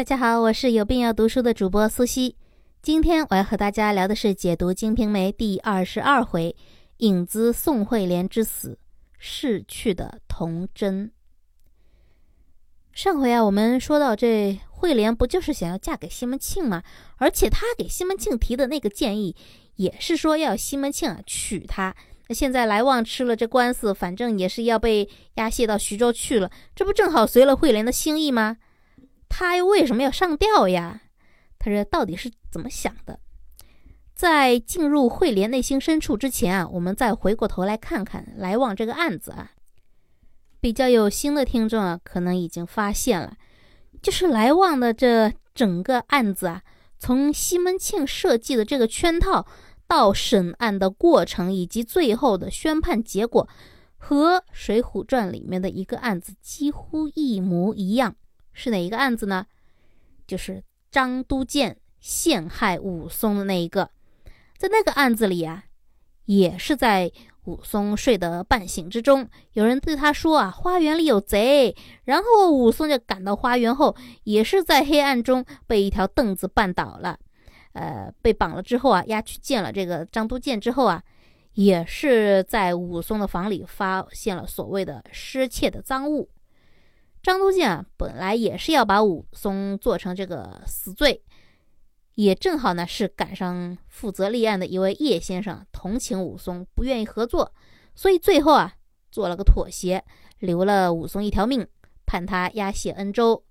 大家好，我是有病要读书的主播苏西。今天我要和大家聊的是解读《金瓶梅》第二十二回“影子宋惠莲之死，逝去的童真”。上回啊，我们说到这惠莲不就是想要嫁给西门庆吗？而且她给西门庆提的那个建议，也是说要西门庆啊娶她。那现在来旺吃了这官司，反正也是要被押解到徐州去了，这不正好随了惠莲的心意吗？他又为什么要上吊呀？他这到底是怎么想的？在进入惠莲内心深处之前啊，我们再回过头来看看来往这个案子啊。比较有心的听众啊，可能已经发现了，就是来往的这整个案子啊，从西门庆设计的这个圈套到审案的过程，以及最后的宣判结果，和《水浒传》里面的一个案子几乎一模一样。是哪一个案子呢？就是张都监陷害武松的那一个。在那个案子里啊，也是在武松睡得半醒之中，有人对他说啊：“花园里有贼。”然后武松就赶到花园后，也是在黑暗中被一条凳子绊倒了。呃，被绑了之后啊，押去见了这个张都监之后啊，也是在武松的房里发现了所谓的失窃的赃物。张都监啊，本来也是要把武松做成这个死罪，也正好呢是赶上负责立案的一位叶先生同情武松，不愿意合作，所以最后啊做了个妥协，留了武松一条命，判他押解恩州。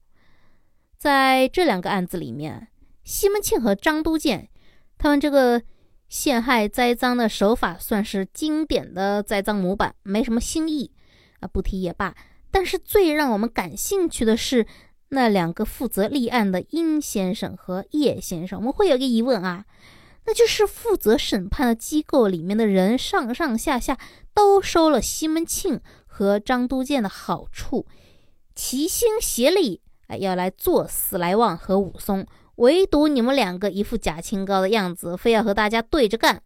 在这两个案子里面，西门庆和张都监他们这个陷害栽赃的手法算是经典的栽赃模板，没什么新意啊，不提也罢。但是最让我们感兴趣的是那两个负责立案的殷先生和叶先生。我们会有一个疑问啊，那就是负责审判的机构里面的人上上下下都收了西门庆和张都监的好处，齐心协力哎要来做死来旺和武松，唯独你们两个一副假清高的样子，非要和大家对着干，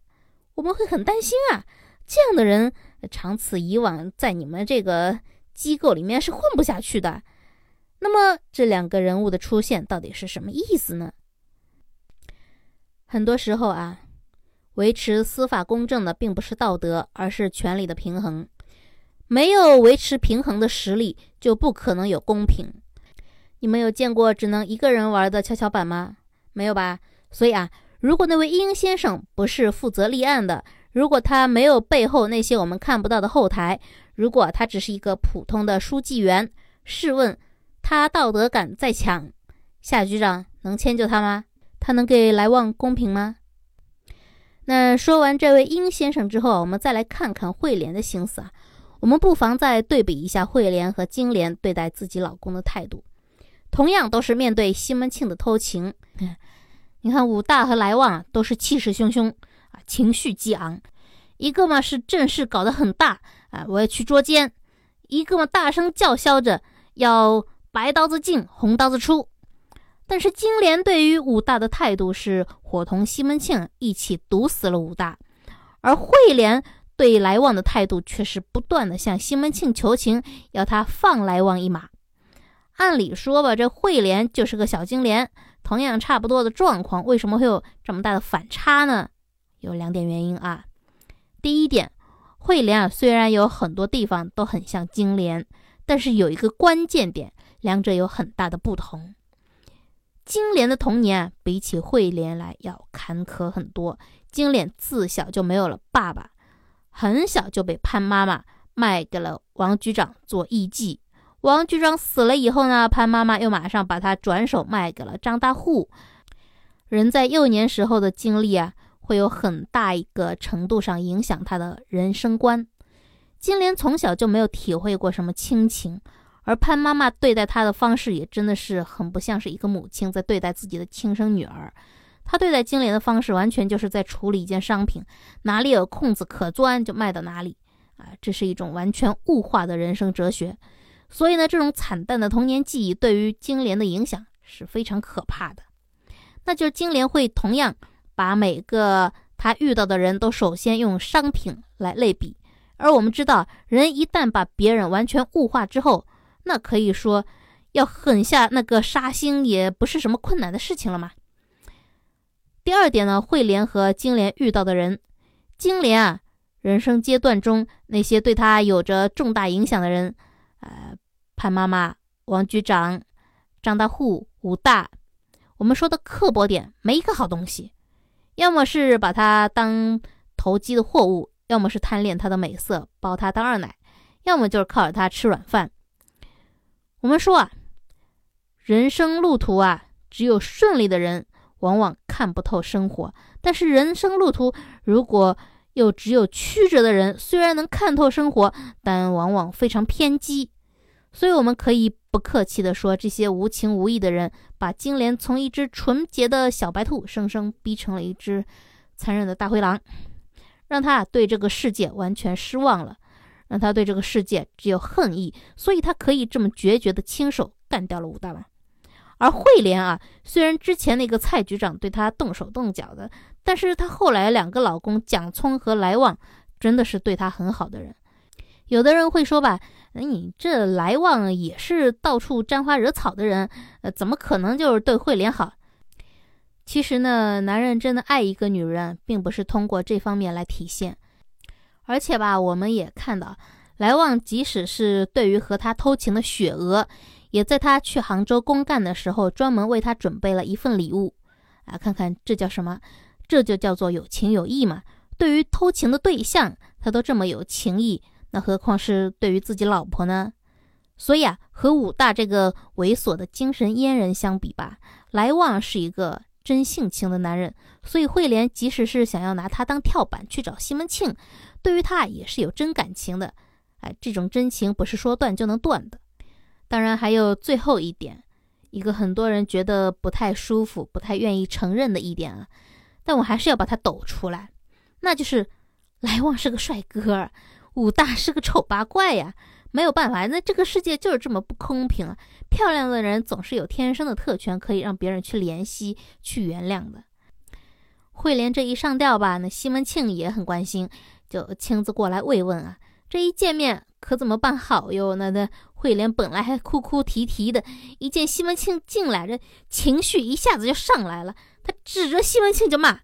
我们会很担心啊。这样的人长此以往，在你们这个。机构里面是混不下去的。那么这两个人物的出现到底是什么意思呢？很多时候啊，维持司法公正的并不是道德，而是权力的平衡。没有维持平衡的实力，就不可能有公平。你们有见过只能一个人玩的跷跷板吗？没有吧？所以啊，如果那位殷先生不是负责立案的，如果他没有背后那些我们看不到的后台，如果他只是一个普通的书记员，试问他道德感再强，夏局长能迁就他吗？他能给来旺公平吗？那说完这位殷先生之后，我们再来看看惠莲的心思啊。我们不妨再对比一下惠莲和金莲对待自己老公的态度，同样都是面对西门庆的偷情。你看武大和来旺都是气势汹汹，情绪激昂。一个嘛是阵势搞得很大啊，我要去捉奸；一个嘛大声叫嚣着要白刀子进，红刀子出。但是金莲对于武大的态度是伙同西门庆一起毒死了武大，而惠莲对来旺的态度却是不断的向西门庆求情，要他放来旺一马。按理说吧，这惠莲就是个小金莲，同样差不多的状况，为什么会有这么大的反差呢？有两点原因啊。第一点，惠莲啊，虽然有很多地方都很像金莲，但是有一个关键点，两者有很大的不同。金莲的童年啊，比起惠莲来要坎坷很多。金莲自小就没有了爸爸，很小就被潘妈妈卖给了王局长做艺妓。王局长死了以后呢，潘妈妈又马上把他转手卖给了张大户。人在幼年时候的经历啊。会有很大一个程度上影响他的人生观。金莲从小就没有体会过什么亲情，而潘妈妈对待她的方式也真的是很不像是一个母亲在对待自己的亲生女儿。她对待金莲的方式完全就是在处理一件商品，哪里有空子可钻就卖到哪里啊！这是一种完全物化的人生哲学。所以呢，这种惨淡的童年记忆对于金莲的影响是非常可怕的。那就是金莲会同样。把每个他遇到的人都首先用商品来类比，而我们知道，人一旦把别人完全物化之后，那可以说要狠下那个杀心也不是什么困难的事情了嘛。第二点呢，慧莲和金莲遇到的人，金莲啊，人生阶段中那些对他有着重大影响的人，呃，潘妈妈、王局长、张大户、武大，我们说的刻薄点，没一个好东西，要么是把他当投机的货物，要么是贪恋他的美色，包他当二奶，要么就是靠着他吃软饭。我们说啊。人生路途啊，只有顺利的人往往看不透生活；但是人生路途如果又只有曲折的人，虽然能看透生活，但往往非常偏激。所以我们可以不客气地说，这些无情无义的人，把金莲从一只纯洁的小白兔，生生逼成了一只残忍的大灰狼，让他对这个世界完全失望了，让他对这个世界只有恨意，所以他可以这么决绝地亲手干掉了武大郎。而慧莲啊，虽然之前那个蔡局长对她动手动脚的，但是她后来两个老公蒋聪和来旺真的是对她很好的人。有的人会说吧，你这来旺也是到处沾花惹草的人，呃，怎么可能就是对慧莲好？其实呢，男人真的爱一个女人，并不是通过这方面来体现。而且吧，我们也看到，来旺即使是对于和他偷情的雪娥。也在他去杭州公干的时候，专门为他准备了一份礼物，啊，看看这叫什么？这就叫做有情有义嘛。对于偷情的对象，他都这么有情义，那何况是对于自己老婆呢？所以啊，和武大这个猥琐的精神阉人相比吧，来旺是一个真性情的男人。所以慧莲即使是想要拿他当跳板去找西门庆，对于他也是有真感情的。哎，这种真情不是说断就能断的。当然，还有最后一点，一个很多人觉得不太舒服、不太愿意承认的一点啊，但我还是要把它抖出来，那就是来旺是个帅哥，武大是个丑八怪呀。没有办法，那这个世界就是这么不公平啊！漂亮的人总是有天生的特权，可以让别人去怜惜、去原谅的。慧莲这一上吊吧，那西门庆也很关心，就亲自过来慰问啊。这一见面。可怎么办好哟？那那慧莲本来还哭哭啼啼的，一见西门庆进来，这情绪一下子就上来了。他指着西门庆就骂：“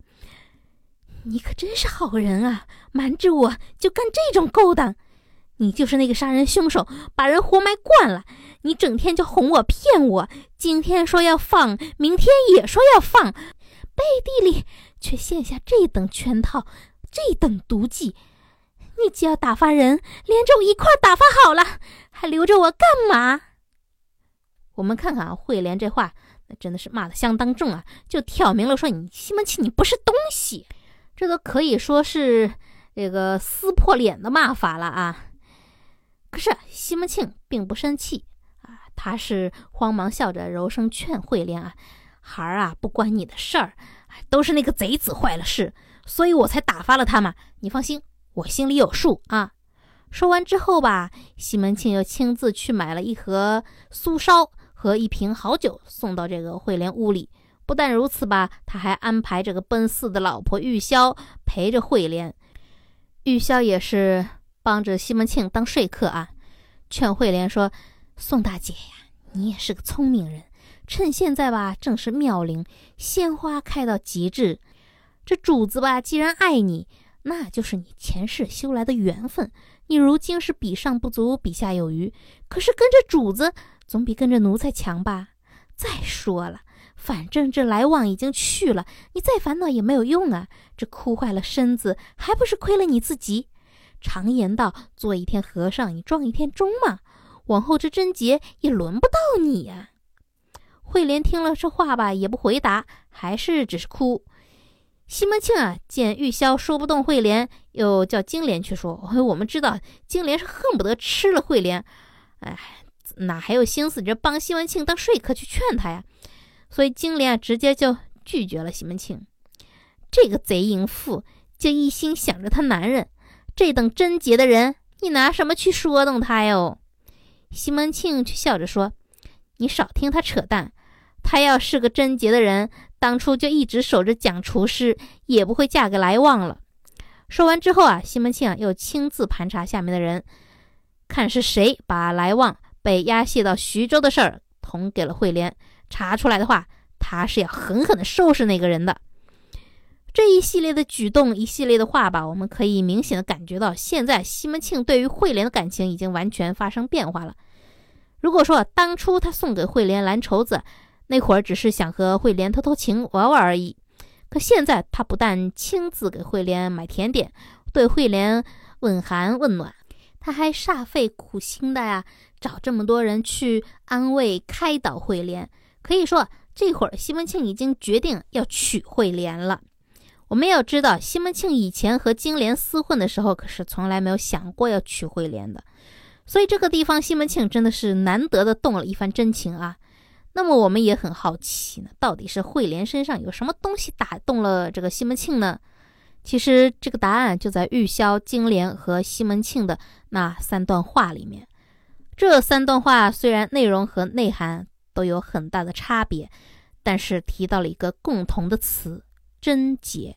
你可真是好人啊！瞒着我就干这种勾当，你就是那个杀人凶手，把人活埋惯了。你整天就哄我骗我，今天说要放，明天也说要放，背地里却陷下这等圈套，这等毒计。”你既要打发人，连着我一块打发好了，还留着我干嘛？我们看看啊，慧莲这话，那真的是骂的相当重啊，就挑明了说你西门庆你不是东西，这都可以说是这个撕破脸的骂法了啊。可是西门庆并不生气啊，他是慌忙笑着柔声劝慧莲啊，孩儿啊，不关你的事儿，都是那个贼子坏了事，所以我才打发了他嘛，你放心。我心里有数啊！说完之后吧，西门庆又亲自去买了一盒酥烧和一瓶好酒，送到这个慧莲屋里。不但如此吧，他还安排这个奔四的老婆玉箫陪着慧莲。玉箫也是帮着西门庆当说客啊，劝慧莲说：“宋大姐呀，你也是个聪明人，趁现在吧，正是妙龄，鲜花开到极致。这主子吧，既然爱你。”那就是你前世修来的缘分，你如今是比上不足，比下有余。可是跟着主子总比跟着奴才强吧？再说了，反正这来往已经去了，你再烦恼也没有用啊！这哭坏了身子，还不是亏了你自己？常言道，做一天和尚，你撞一天钟嘛。往后这贞洁也轮不到你呀。慧莲听了这话吧，也不回答，还是只是哭。西门庆啊，见玉箫说不动慧莲，又叫金莲去说。我们知道金莲是恨不得吃了慧莲，哎，哪还有心思这帮西门庆当说客去劝他呀？所以金莲啊，直接就拒绝了西门庆。这个贼淫妇就一心想着她男人，这等贞洁的人，你拿什么去说动他哟？西门庆却笑着说：“你少听他扯淡，他要是个贞洁的人。”当初就一直守着蒋厨师，也不会嫁给来旺了。说完之后啊，西门庆啊又亲自盘查下面的人，看是谁把来旺被押解到徐州的事儿捅给了慧莲。查出来的话，他是要狠狠的收拾那个人的。这一系列的举动，一系列的话吧，我们可以明显的感觉到，现在西门庆对于慧莲的感情已经完全发生变化了。如果说当初他送给慧莲蓝绸子，那会儿只是想和慧莲偷偷情玩玩而已，可现在他不但亲自给慧莲买甜点，对慧莲问寒问暖，他还煞费苦心的呀，找这么多人去安慰开导慧莲。可以说，这会儿西门庆已经决定要娶慧莲了。我们要知道，西门庆以前和金莲厮混的时候，可是从来没有想过要娶慧莲的。所以这个地方，西门庆真的是难得的动了一番真情啊。那么我们也很好奇呢，到底是慧莲身上有什么东西打动了这个西门庆呢？其实这个答案就在玉箫、金莲和西门庆的那三段话里面。这三段话虽然内容和内涵都有很大的差别，但是提到了一个共同的词——贞洁。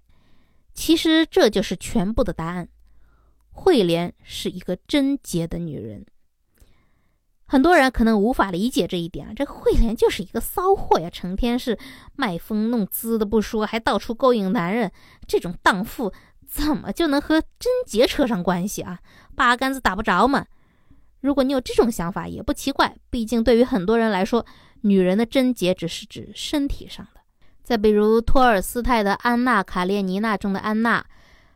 其实这就是全部的答案。慧莲是一个贞洁的女人。很多人可能无法理解这一点啊，这慧莲就是一个骚货呀，成天是卖风弄姿的不说，还到处勾引男人。这种荡妇怎么就能和贞洁扯上关系啊？八竿子打不着嘛。如果你有这种想法，也不奇怪，毕竟对于很多人来说，女人的贞洁只是指身体上的。再比如托尔斯泰的《安娜·卡列尼娜》中的安娜，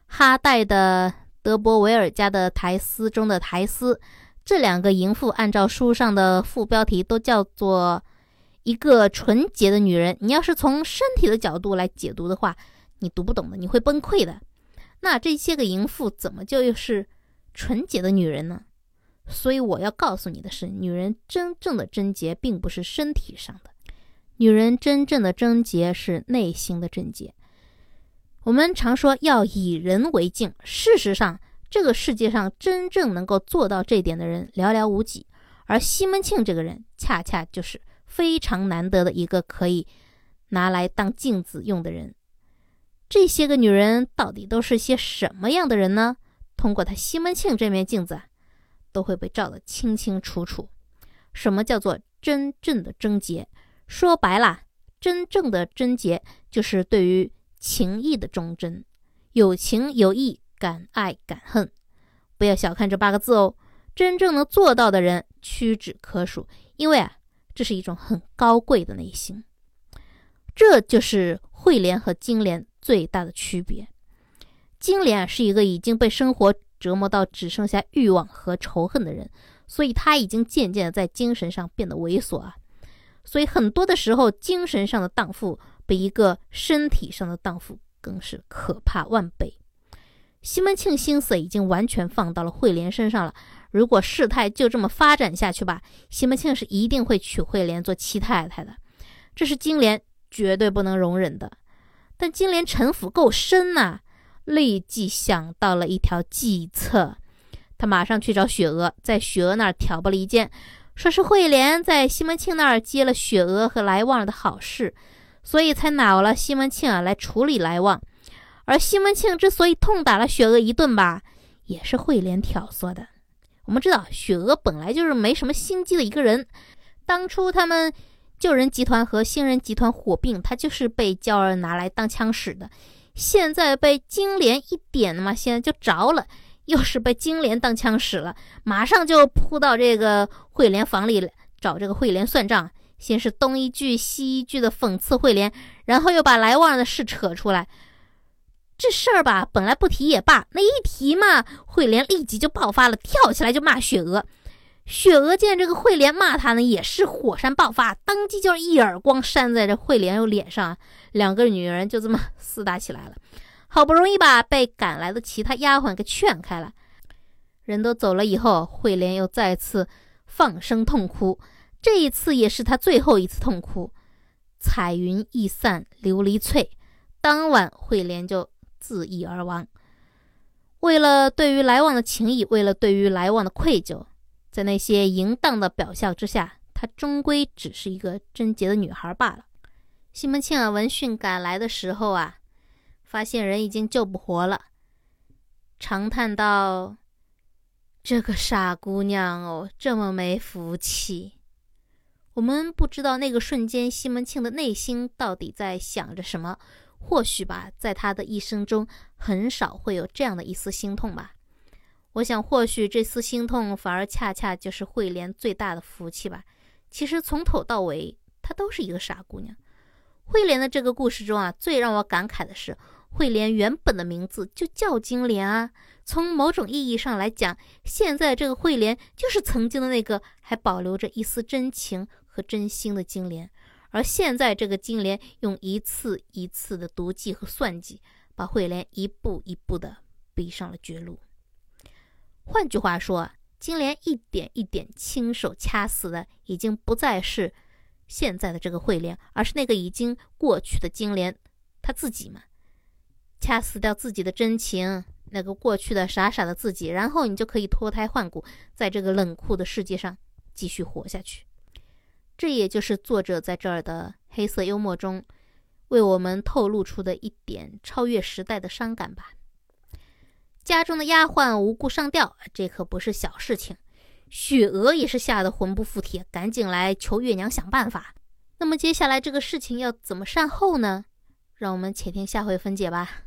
哈代的德伯维尔家的苔丝中的苔丝，这两个淫妇按照书上的副标题都叫做一个纯洁的女人。你要是从身体的角度来解读的话，你读不懂的，你会崩溃的。那这些个淫妇怎么就又是纯洁的女人呢？所以我要告诉你的是，女人真正的贞洁并不是身体上的。女人真正的贞洁是内心的贞洁。我们常说要以人为镜，事实上，这个世界上真正能够做到这点的人寥寥无几。而西门庆这个人，恰恰就是非常难得的一个可以拿来当镜子用的人。这些个女人到底都是些什么样的人呢？通过他西门庆这面镜子，都会被照得清清楚楚。什么叫做真正的贞洁？说白了，真正的贞洁就是对于情义的忠贞，有情有义，敢爱敢恨。不要小看这八个字哦，真正能做到的人屈指可数。因为啊，这是一种很高贵的内心。这就是慧莲和金莲最大的区别。金莲是一个已经被生活折磨到只剩下欲望和仇恨的人，所以他已经渐渐的在精神上变得猥琐啊。所以很多的时候，精神上的荡妇比一个身体上的荡妇更是可怕万倍。西门庆心思已经完全放到了慧莲身上了。如果事态就这么发展下去吧，西门庆是一定会娶慧莲做妻太太的，这是金莲绝对不能容忍的。但金莲城府够深呐，立即想到了一条计策，他马上去找雪娥，在雪娥那儿挑拨离间。说是慧莲在西门庆那儿接了雪娥和来旺的好事，所以才恼了西门庆啊，来处理来旺。而西门庆之所以痛打了雪娥一顿吧，也是慧莲挑唆的。我们知道雪娥本来就是没什么心机的一个人，当初他们救人集团和新人集团火并，他就是被娇儿拿来当枪使的。现在被金莲一点嘛，现在就着了。又是被金莲当枪使了，马上就扑到这个慧莲房里找这个慧莲算账。先是东一句西一句的讽刺慧莲，然后又把来旺的事扯出来。这事儿吧，本来不提也罢，那一提嘛，慧莲立即就爆发了，跳起来就骂雪娥。雪娥见这个慧莲骂他呢，也是火山爆发，当即就是一耳光扇在这慧莲又脸上，两个女人就这么 厮打起来了。好不容易把被赶来的其他丫鬟给劝开了，人都走了以后，慧莲又再次放声痛哭。这一次也是她最后一次痛哭。彩云易散琉璃脆，当晚慧莲就自缢而亡。为了对于来往的情谊，为了对于来往的愧疚，在那些淫荡的表象之下，她终归只是一个贞洁的女孩罢了。西门庆啊，闻讯赶来的时候啊。发现人已经救不活了，长叹道：“这个傻姑娘哦，这么没福气。”我们不知道那个瞬间西门庆的内心到底在想着什么。或许吧，在他的一生中，很少会有这样的一丝心痛吧。我想，或许这丝心痛，反而恰恰就是慧莲最大的福气吧。其实从头到尾，她都是一个傻姑娘。慧莲的这个故事中啊，最让我感慨的是，慧莲原本的名字就叫金莲啊。从某种意义上来讲，现在这个慧莲就是曾经的那个还保留着一丝真情和真心的金莲。而现在，这个金莲用一次一次的毒计和算计，把慧莲一步一步的逼上了绝路。换句话说，金莲一点一点亲手掐死的，已经不再是现在的这个慧莲，而是那个已经过去的金莲他自己嘛。掐死掉自己的真情，那个过去的傻傻的自己，然后你就可以脱胎换骨，在这个冷酷的世界上继续活下去。这也就是作者在这儿的黑色幽默中，为我们透露出的一点超越时代的伤感吧。家中的丫鬟无故上吊，这可不是小事情。雪娥也是吓得魂不附体，赶紧来求月娘想办法。那么接下来这个事情要怎么善后呢？让我们且听下回分解吧。